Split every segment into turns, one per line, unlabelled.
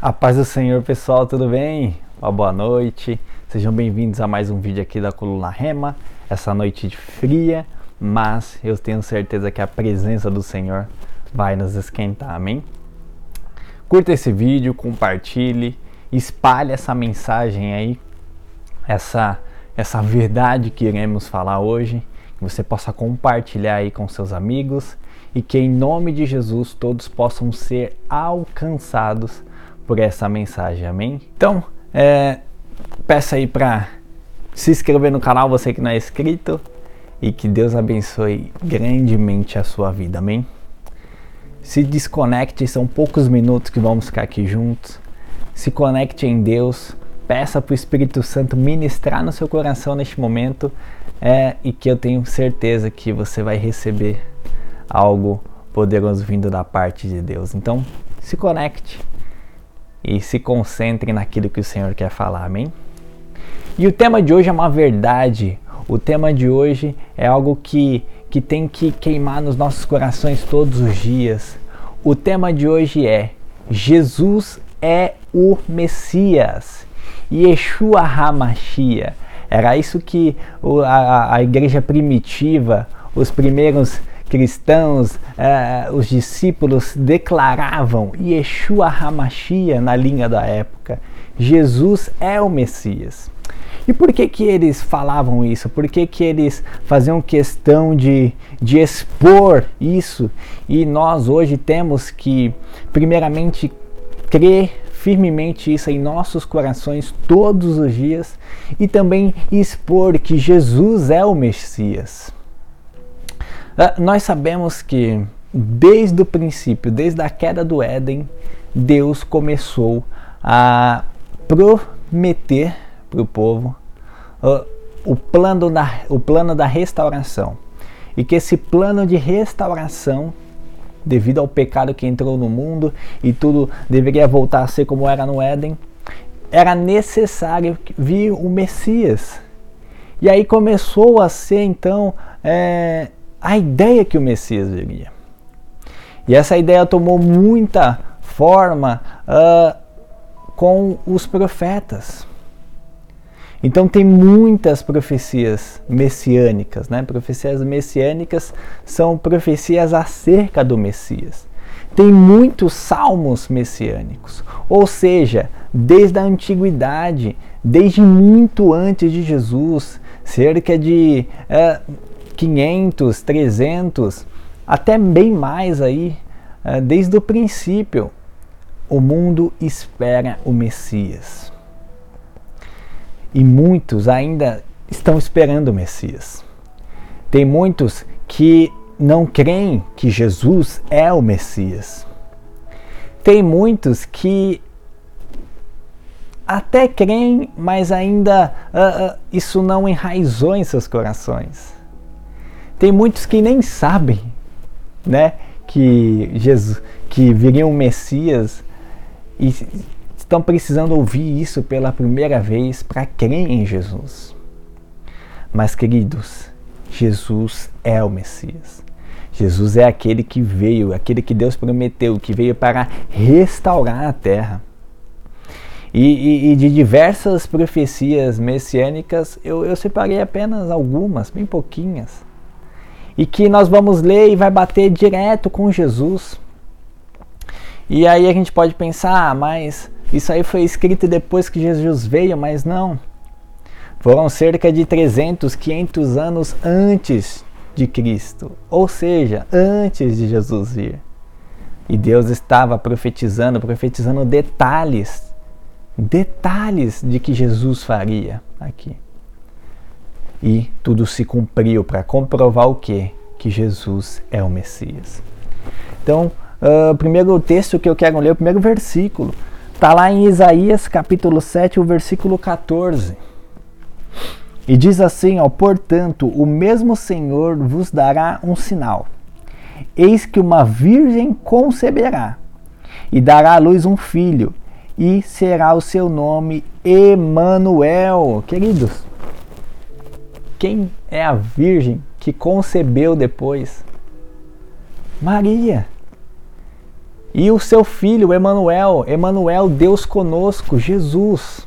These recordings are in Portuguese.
A paz do Senhor, pessoal, tudo bem? Uma boa noite. Sejam bem-vindos a mais um vídeo aqui da Coluna Rema. Essa noite fria, mas eu tenho certeza que a presença do Senhor vai nos esquentar, amém? Curta esse vídeo, compartilhe, espalhe essa mensagem aí, essa essa verdade que iremos falar hoje, que você possa compartilhar aí com seus amigos e que em nome de Jesus todos possam ser alcançados por essa mensagem, amém? Então, é, peça aí para se inscrever no canal, você que não é inscrito, e que Deus abençoe grandemente a sua vida, amém? Se desconecte, são poucos minutos que vamos ficar aqui juntos. Se conecte em Deus, peça para o Espírito Santo ministrar no seu coração neste momento é, e que eu tenho certeza que você vai receber algo poderoso vindo da parte de Deus. Então, se conecte e se concentre naquilo que o Senhor quer falar, amém? E o tema de hoje é uma verdade. O tema de hoje é algo que, que tem que queimar nos nossos corações todos os dias. O tema de hoje é Jesus é o Messias. Yeshua HaMashiach. Era isso que a, a igreja primitiva, os primeiros cristãos, eh, os discípulos declaravam Yeshua HaMashiach na linha da época. Jesus é o Messias. E por que que eles falavam isso? Por que que eles faziam questão de, de expor isso? E nós hoje temos que, primeiramente, crer firmemente isso em nossos corações todos os dias e também expor que Jesus é o Messias. Ah, nós sabemos que desde o princípio, desde a queda do Éden, Deus começou a prometer para o povo uh, o, plano da, o plano da restauração. E que esse plano de restauração, devido ao pecado que entrou no mundo e tudo deveria voltar a ser como era no Éden, era necessário vir o Messias. E aí começou a ser então é, a ideia que o Messias viria. E essa ideia tomou muita forma uh, com os profetas. Então tem muitas profecias messiânicas, né? Profecias messiânicas são profecias acerca do Messias. Tem muitos salmos messiânicos, ou seja, desde a antiguidade, desde muito antes de Jesus, cerca de uh, 500, 300, até bem mais aí, eh, desde o princípio, o mundo espera o Messias. E muitos ainda estão esperando o Messias. Tem muitos que não creem que Jesus é o Messias. Tem muitos que até creem, mas ainda uh, uh, isso não enraizou em seus corações. Tem muitos que nem sabem, né, que Jesus, que viria um Messias e estão precisando ouvir isso pela primeira vez para crer em Jesus. Mas queridos, Jesus é o Messias. Jesus é aquele que veio, aquele que Deus prometeu, que veio para restaurar a terra. E, e, e de diversas profecias messiânicas, eu, eu separei apenas algumas, bem pouquinhas e que nós vamos ler e vai bater direto com Jesus. E aí a gente pode pensar, ah, mas isso aí foi escrito depois que Jesus veio, mas não. Foram cerca de 300, 500 anos antes de Cristo, ou seja, antes de Jesus vir. E Deus estava profetizando, profetizando detalhes, detalhes de que Jesus faria aqui. E tudo se cumpriu para comprovar o que? Que Jesus é o Messias. Então, uh, o primeiro texto que eu quero ler, o primeiro versículo, está lá em Isaías capítulo 7, o versículo 14. E diz assim: ó, Portanto, o mesmo Senhor vos dará um sinal. Eis que uma virgem conceberá e dará à luz um filho, e será o seu nome Emanuel. Queridos, quem é a virgem que concebeu depois? Maria. E o seu filho, Emanuel, Emanuel, Deus conosco, Jesus.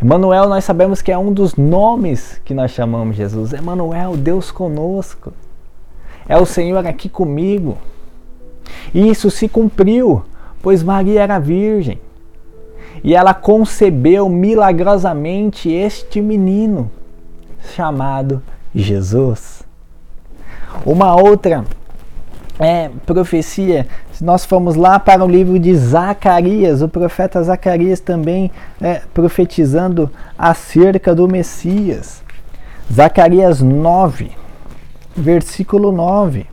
Emanuel, nós sabemos que é um dos nomes que nós chamamos Jesus. Emanuel, Deus conosco. É o Senhor aqui comigo. E isso se cumpriu, pois Maria era virgem. E ela concebeu milagrosamente este menino chamado Jesus. Uma outra é, profecia, se nós formos lá para o livro de Zacarias, o profeta Zacarias também é, profetizando acerca do Messias. Zacarias 9, versículo 9.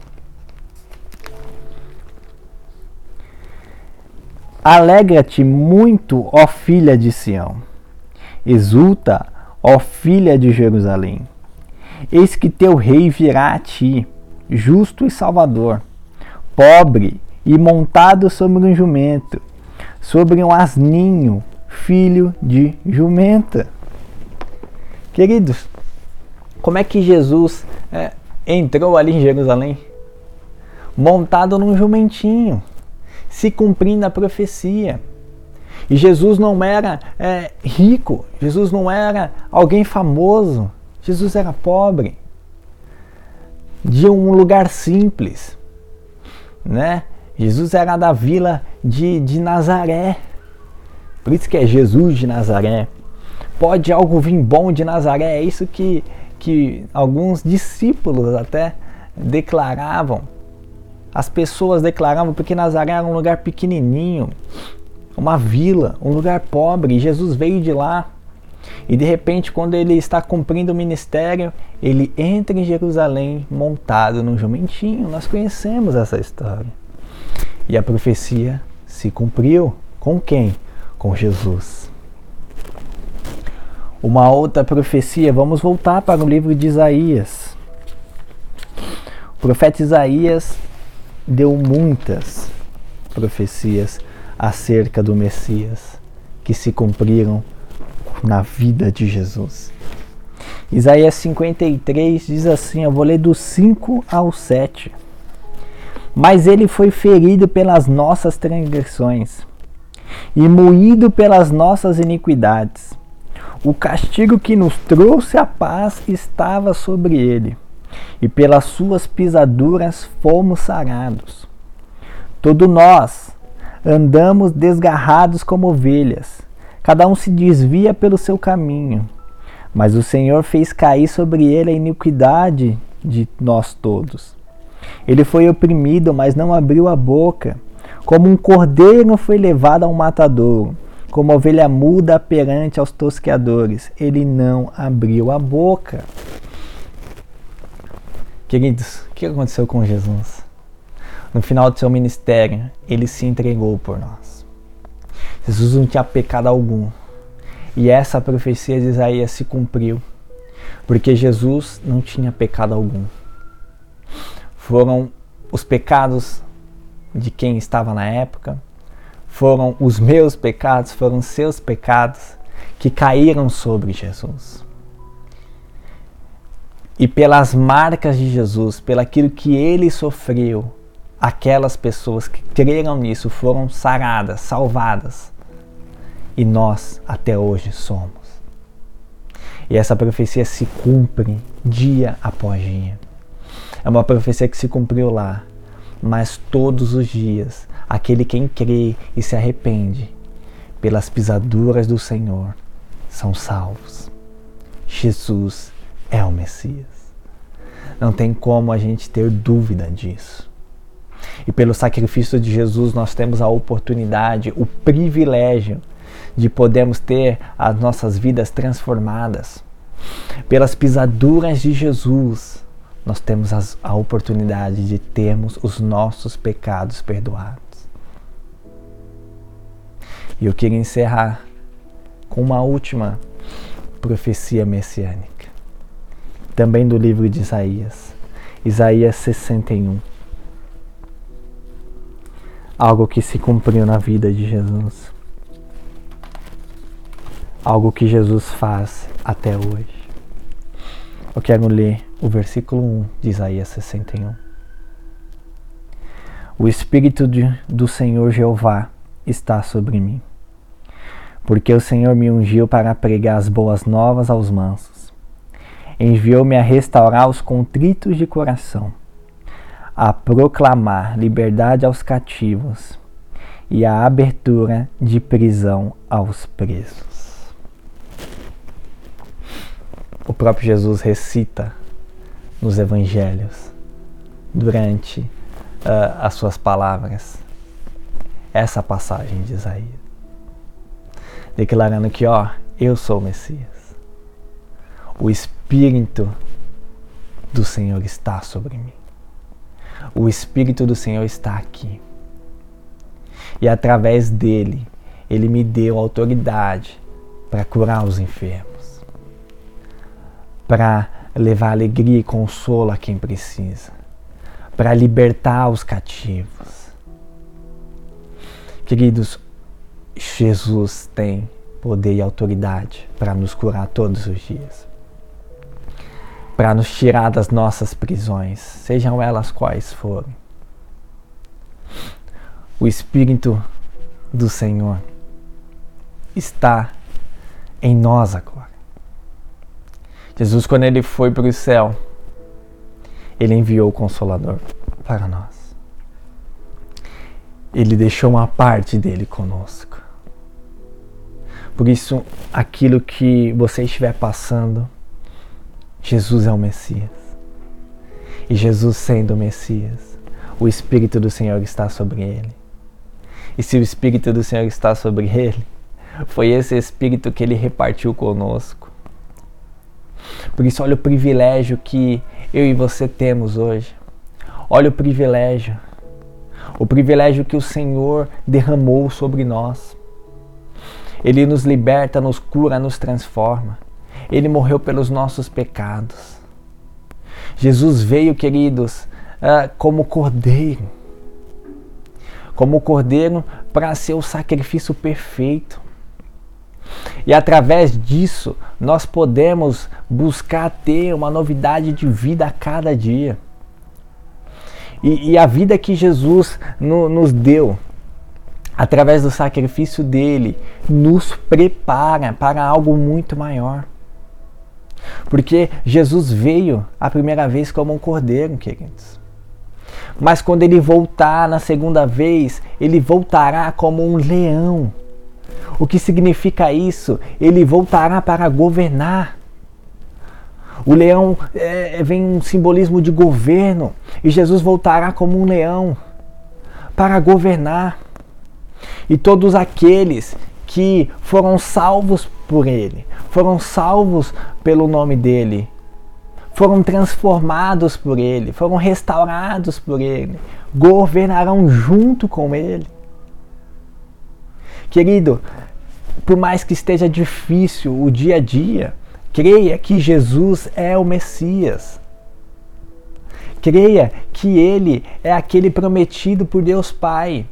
Alegra-te muito, ó filha de Sião. Exulta, ó filha de Jerusalém. Eis que teu rei virá a ti, justo e salvador pobre e montado sobre um jumento, sobre um asninho, filho de jumenta. Queridos, como é que Jesus é, entrou ali em Jerusalém? Montado num jumentinho, se cumprindo a profecia. E Jesus não era é, rico, Jesus não era alguém famoso, Jesus era pobre, de um lugar simples né? Jesus era da vila de, de Nazaré. Por isso que é Jesus de Nazaré. Pode algo vir bom de Nazaré? É isso que, que alguns discípulos até declaravam. As pessoas declaravam porque Nazaré era um lugar pequenininho, uma vila, um lugar pobre. E Jesus veio de lá. E de repente, quando ele está cumprindo o ministério, ele entra em Jerusalém montado num jumentinho. Nós conhecemos essa história. E a profecia se cumpriu. Com quem? Com Jesus. Uma outra profecia, vamos voltar para o livro de Isaías. O profeta Isaías deu muitas profecias acerca do Messias que se cumpriram na vida de Jesus. Isaías 53 diz assim: eu vou ler do 5 ao 7. Mas ele foi ferido pelas nossas transgressões e moído pelas nossas iniquidades. O castigo que nos trouxe a paz estava sobre ele, e pelas suas pisaduras fomos sarados. Todo nós andamos desgarrados como ovelhas Cada um se desvia pelo seu caminho, mas o Senhor fez cair sobre ele a iniquidade de nós todos. Ele foi oprimido, mas não abriu a boca. Como um cordeiro foi levado ao matadouro, como ovelha muda perante aos tosqueadores, ele não abriu a boca. Queridos, o que aconteceu com Jesus? No final do seu ministério, ele se entregou por nós. Jesus não tinha pecado algum. E essa profecia de Isaías se cumpriu, porque Jesus não tinha pecado algum. Foram os pecados de quem estava na época, foram os meus pecados, foram seus pecados que caíram sobre Jesus. E pelas marcas de Jesus, pelaquilo que ele sofreu, aquelas pessoas que creram nisso foram saradas, salvadas e nós até hoje somos. E essa profecia se cumpre dia após dia. É uma profecia que se cumpriu lá, mas todos os dias, aquele quem crê e se arrepende pelas pisaduras do Senhor são salvos. Jesus é o Messias. Não tem como a gente ter dúvida disso. E pelo sacrifício de Jesus nós temos a oportunidade, o privilégio de podermos ter as nossas vidas transformadas. Pelas pisaduras de Jesus, nós temos as, a oportunidade de termos os nossos pecados perdoados. E eu queria encerrar com uma última profecia messiânica, também do livro de Isaías, Isaías 61. Algo que se cumpriu na vida de Jesus algo que Jesus faz até hoje. Eu quero ler o versículo 1 de Isaías 61. O Espírito de, do Senhor Jeová está sobre mim, porque o Senhor me ungiu para pregar as boas novas aos mansos. Enviou-me a restaurar os contritos de coração, a proclamar liberdade aos cativos e a abertura de prisão aos presos. O próprio Jesus recita nos evangelhos durante uh, as suas palavras essa passagem de Isaías, declarando que, ó, eu sou o Messias. O Espírito do Senhor está sobre mim. O Espírito do Senhor está aqui. E através dele, ele me deu autoridade para curar os enfermos, para levar alegria e consolo a quem precisa, para libertar os cativos. Queridos, Jesus tem poder e autoridade para nos curar todos os dias, para nos tirar das nossas prisões, sejam elas quais forem. O Espírito do Senhor está em nós agora. Jesus, quando ele foi para o céu, ele enviou o Consolador para nós. Ele deixou uma parte dele conosco. Por isso, aquilo que você estiver passando, Jesus é o Messias. E Jesus sendo o Messias, o Espírito do Senhor está sobre ele. E se o Espírito do Senhor está sobre ele, foi esse Espírito que ele repartiu conosco por isso, olha o privilégio que eu e você temos hoje. Olha o privilégio. O privilégio que o Senhor derramou sobre nós. Ele nos liberta, nos cura, nos transforma. Ele morreu pelos nossos pecados. Jesus veio, queridos, ah, como cordeiro. Como cordeiro para ser o sacrifício perfeito. E através disso, nós podemos buscar ter uma novidade de vida a cada dia. E, e a vida que Jesus no, nos deu, através do sacrifício dele, nos prepara para algo muito maior. Porque Jesus veio a primeira vez como um cordeiro, queridos. Mas quando ele voltar na segunda vez, ele voltará como um leão o que significa isso? Ele voltará para governar. O leão é, vem um simbolismo de governo e Jesus voltará como um leão para governar. E todos aqueles que foram salvos por ele, foram salvos pelo nome dele, foram transformados por ele, foram restaurados por ele, governarão junto com ele. Querido, por mais que esteja difícil o dia a dia, creia que Jesus é o Messias. Creia que Ele é aquele prometido por Deus Pai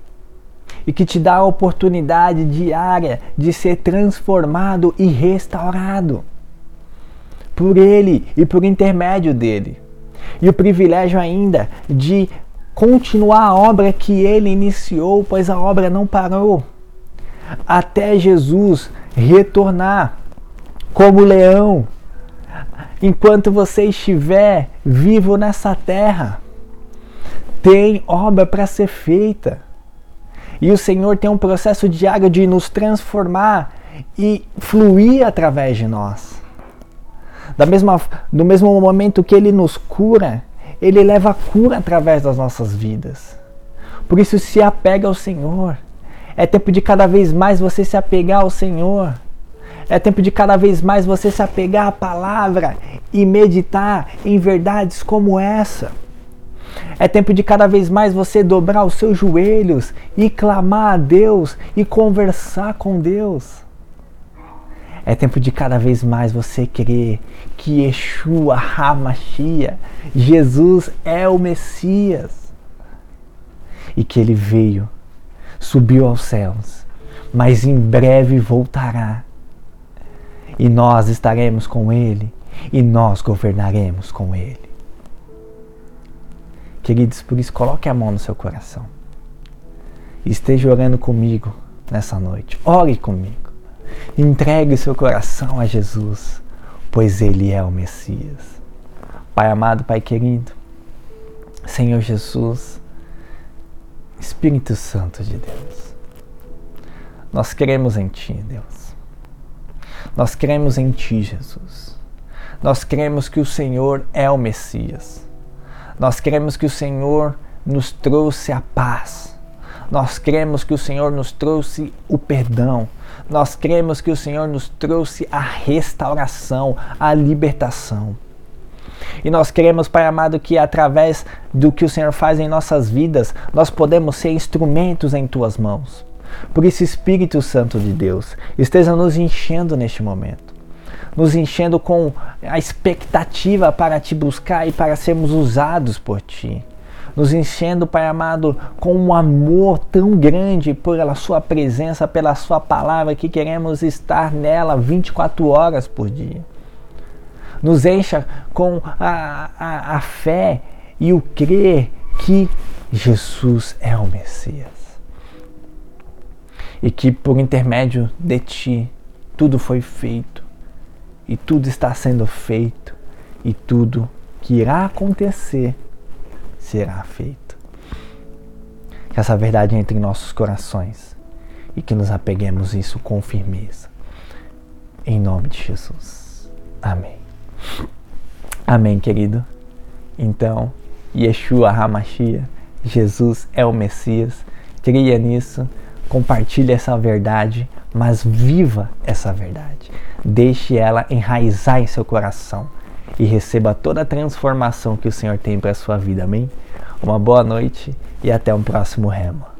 e que te dá a oportunidade diária de ser transformado e restaurado por Ele e por intermédio dele. E o privilégio ainda de continuar a obra que Ele iniciou, pois a obra não parou até Jesus retornar como leão. Enquanto você estiver vivo nessa terra, tem obra para ser feita. E o Senhor tem um processo diário de nos transformar e fluir através de nós. Da mesma, no mesmo momento que Ele nos cura, Ele leva a cura através das nossas vidas. Por isso, se apega ao Senhor. É tempo de cada vez mais você se apegar ao Senhor. É tempo de cada vez mais você se apegar à palavra e meditar em verdades como essa. É tempo de cada vez mais você dobrar os seus joelhos e clamar a Deus e conversar com Deus. É tempo de cada vez mais você crer que Yeshua HaMashiach, Jesus é o Messias e que ele veio subiu aos céus, mas em breve voltará. E nós estaremos com Ele e nós governaremos com Ele. Queridos, por isso coloque a mão no seu coração. esteja orando comigo nessa noite. Ore comigo. Entregue seu coração a Jesus, pois Ele é o Messias. Pai amado, Pai querido, Senhor Jesus, Espírito Santo de Deus, nós cremos em Ti, Deus. Nós cremos em Ti, Jesus. Nós cremos que o Senhor é o Messias. Nós cremos que o Senhor nos trouxe a paz. Nós cremos que o Senhor nos trouxe o perdão. Nós cremos que o Senhor nos trouxe a restauração, a libertação. E nós queremos, Pai amado, que através do que o Senhor faz em nossas vidas, nós podemos ser instrumentos em tuas mãos. Por isso, Espírito Santo de Deus, esteja nos enchendo neste momento. Nos enchendo com a expectativa para te buscar e para sermos usados por ti nos enchendo, Pai amado, com um amor tão grande pela Sua presença, pela Sua palavra, que queremos estar nela 24 horas por dia. Nos encha com a, a, a fé e o crer que Jesus é o Messias. E que por intermédio de Ti tudo foi feito, e tudo está sendo feito, e tudo que irá acontecer será feito. Que essa verdade entre em nossos corações e que nos apeguemos isso com firmeza. Em nome de Jesus. Amém. Amém, querido. Então, Yeshua HaMashiach, Jesus é o Messias. Creia nisso, compartilhe essa verdade, mas viva essa verdade. Deixe ela enraizar em seu coração e receba toda a transformação que o Senhor tem para a sua vida. Amém? Uma boa noite e até um próximo remo.